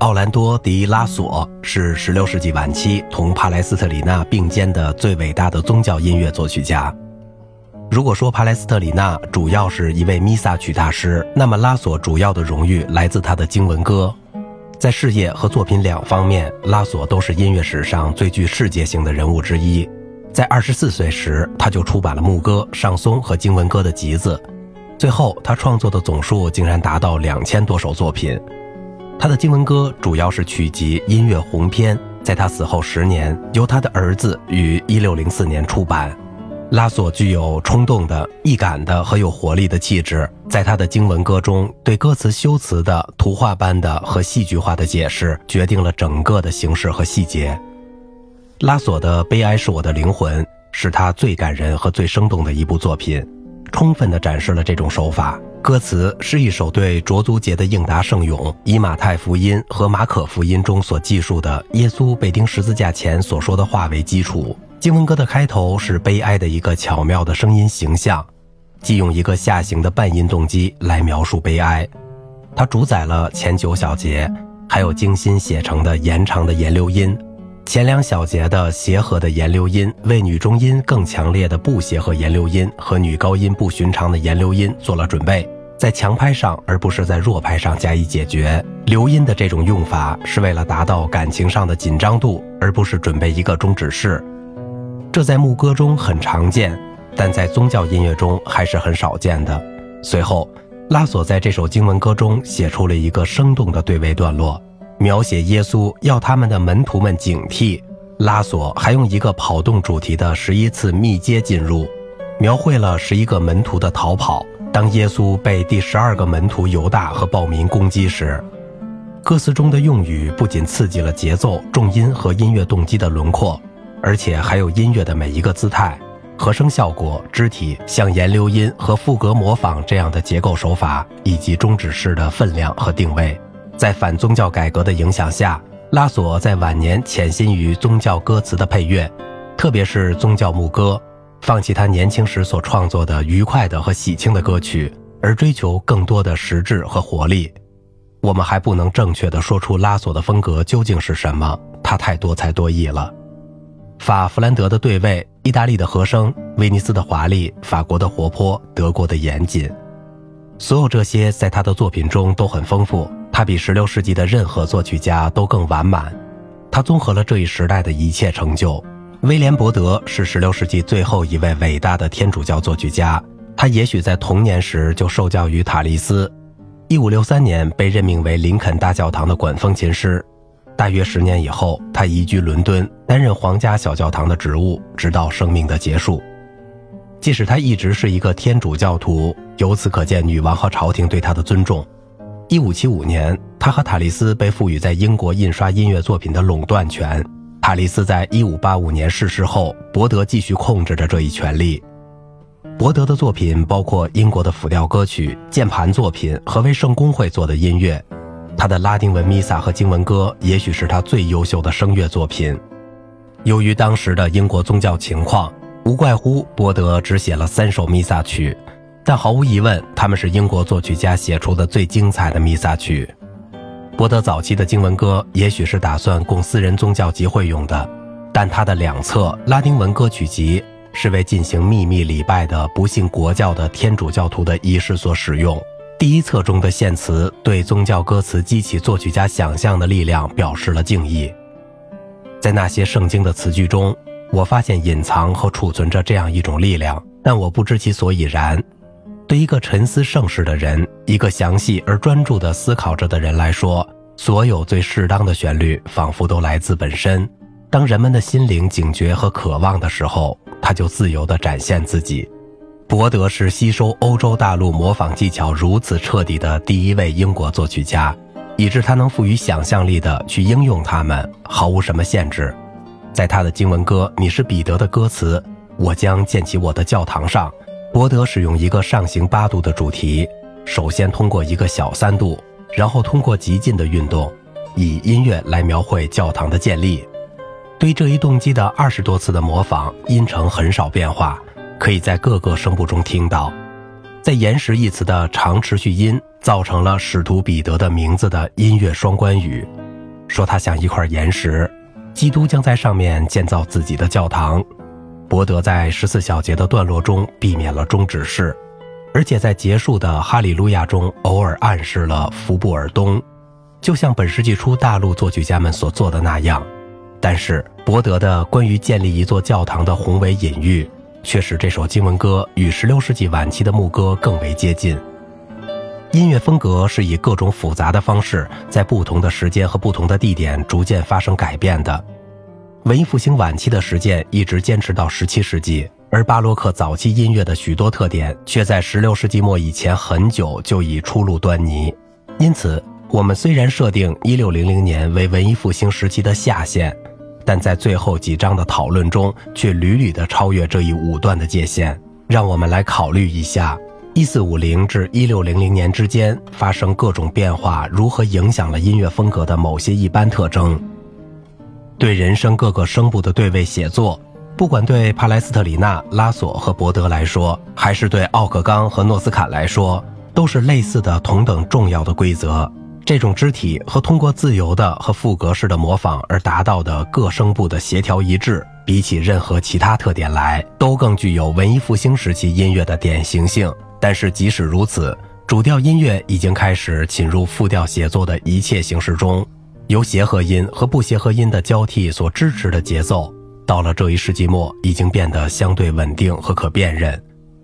奥兰多·迪拉索是16世纪晚期同帕莱斯特里纳并肩的最伟大的宗教音乐作曲家。如果说帕莱斯特里纳主要是一位弥撒曲大师，那么拉索主要的荣誉来自他的经文歌。在事业和作品两方面，拉索都是音乐史上最具世界性的人物之一。在二十四岁时，他就出版了牧歌、上松和经文歌的集子。最后，他创作的总数竟然达到两千多首作品。他的经文歌主要是曲集《音乐鸿篇》，在他死后十年，由他的儿子于一六零四年出版。拉索具有冲动的、易感的和有活力的气质，在他的经文歌中，对歌词修辞的图画般的和戏剧化的解释，决定了整个的形式和细节。拉索的《悲哀是我的灵魂》是他最感人和最生动的一部作品，充分地展示了这种手法。歌词是一首对卓足节的应答圣咏，以马太福音和马可福音中所记述的耶稣被钉十字架前所说的话为基础。经文歌的开头是悲哀的一个巧妙的声音形象，即用一个下行的半音动机来描述悲哀。它主宰了前九小节，还有精心写成的延长的延留音。前两小节的协和的延留音为女中音更强烈的不协和延留音和女高音不寻常的延留音做了准备，在强拍上而不是在弱拍上加以解决。留音的这种用法是为了达到感情上的紧张度，而不是准备一个终止式。这在牧歌中很常见，但在宗教音乐中还是很少见的。随后，拉索在这首经文歌中写出了一个生动的对位段落，描写耶稣要他们的门徒们警惕。拉索还用一个跑动主题的十一次密接进入，描绘了十一个门徒的逃跑。当耶稣被第十二个门徒犹大和暴民攻击时，歌词中的用语不仅刺激了节奏、重音和音乐动机的轮廓。而且还有音乐的每一个姿态、和声效果、肢体，像延留音和副歌模仿这样的结构手法，以及终止式的分量和定位。在反宗教改革的影响下，拉索在晚年潜心于宗教歌词的配乐，特别是宗教牧歌，放弃他年轻时所创作的愉快的和喜庆的歌曲，而追求更多的实质和活力。我们还不能正确的说出拉索的风格究竟是什么，他太多才多艺了。法弗兰德的对位，意大利的和声，威尼斯的华丽，法国的活泼，德国的严谨，所有这些在他的作品中都很丰富。他比16世纪的任何作曲家都更完满。他综合了这一时代的一切成就。威廉·伯德是16世纪最后一位伟大的天主教作曲家。他也许在童年时就受教于塔利斯。1563年被任命为林肯大教堂的管风琴师。大约十年以后，他移居伦敦，担任皇家小教堂的职务，直到生命的结束。即使他一直是一个天主教徒，由此可见女王和朝廷对他的尊重。一五七五年，他和塔利斯被赋予在英国印刷音乐作品的垄断权。塔利斯在一五八五年逝世后，伯德继续控制着这一权利。伯德的作品包括英国的辅调歌曲、键盘作品和为圣公会做的音乐。他的拉丁文弥撒和经文歌，也许是他最优秀的声乐作品。由于当时的英国宗教情况，无怪乎波德只写了三首弥撒曲，但毫无疑问，他们是英国作曲家写出的最精彩的弥撒曲。波德早期的经文歌也许是打算供私人宗教集会用的，但他的两册拉丁文歌曲集是为进行秘密礼拜的不信国教的天主教徒的仪式所使用。第一册中的献词对宗教歌词激起作曲家想象的力量表示了敬意。在那些圣经的词句中，我发现隐藏和储存着这样一种力量，但我不知其所以然。对一个沉思盛世的人，一个详细而专注地思考着的人来说，所有最适当的旋律仿佛都来自本身。当人们的心灵警觉和渴望的时候，他就自由地展现自己。伯德是吸收欧洲大陆模仿技巧如此彻底的第一位英国作曲家，以致他能赋予想象力的去应用它们，毫无什么限制。在他的经文歌《你是彼得》的歌词“我将建起我的教堂”上，伯德使用一个上行八度的主题，首先通过一个小三度，然后通过极进的运动，以音乐来描绘教堂的建立。对这一动机的二十多次的模仿，音程很少变化。可以在各个声部中听到，在“岩石”一词的长持续音造成了使徒彼得的名字的音乐双关语，说它像一块岩石，基督将在上面建造自己的教堂。伯德在十四小节的段落中避免了终止式，而且在结束的哈利路亚中偶尔暗示了福布尔东，就像本世纪初大陆作曲家们所做的那样。但是伯德的关于建立一座教堂的宏伟隐喻，却使这首经文歌与16世纪晚期的牧歌更为接近。音乐风格是以各种复杂的方式，在不同的时间和不同的地点逐渐发生改变的。文艺复兴晚期的实践一直坚持到17世纪，而巴洛克早期音乐的许多特点却在16世纪末以前很久就已初露端倪。因此，我们虽然设定1600年为文艺复兴时期的下限，但在最后几章的讨论中却屡屡地超越这一武断的界限。让我们来考虑一下，1450至1600年之间发生各种变化如何影响了音乐风格的某些一般特征。对人声各个声部的对位写作，不管对帕莱斯特里纳、拉索和伯德来说，还是对奥克冈和诺斯坎来说，都是类似的同等重要的规则。这种肢体和通过自由的和副格式的模仿而达到的各声部的协调一致，比起任何其他特点来，都更具有文艺复兴时期音乐的典型性。但是即使如此，主调音乐已经开始侵入复调写作的一切形式中。由协和音和不协和音的交替所支持的节奏，到了这一世纪末已经变得相对稳定和可辨认。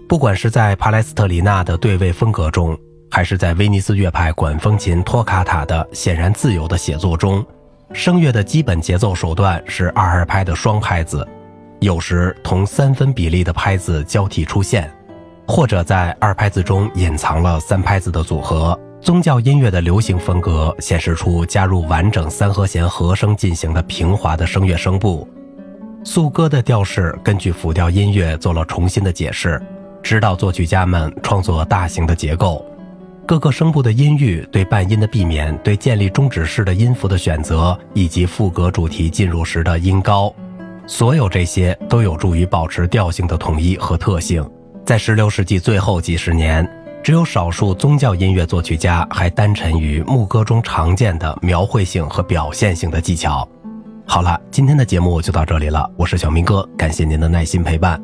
不管是在帕莱斯特里纳的对位风格中，还是在威尼斯乐派管风琴托卡塔的显然自由的写作中，声乐的基本节奏手段是二二拍的双拍子，有时同三分比例的拍子交替出现，或者在二拍子中隐藏了三拍子的组合。宗教音乐的流行风格显示出加入完整三和弦和声进行的平滑的声乐声部。颂歌的调式根据辅调音乐做了重新的解释，指导作曲家们创作大型的结构。各个声部的音域、对半音的避免、对建立终止式的音符的选择，以及副歌主题进入时的音高，所有这些都有助于保持调性的统一和特性。在十六世纪最后几十年。只有少数宗教音乐作曲家还单沉于牧歌中常见的描绘性和表现性的技巧。好了，今天的节目就到这里了，我是小明哥，感谢您的耐心陪伴。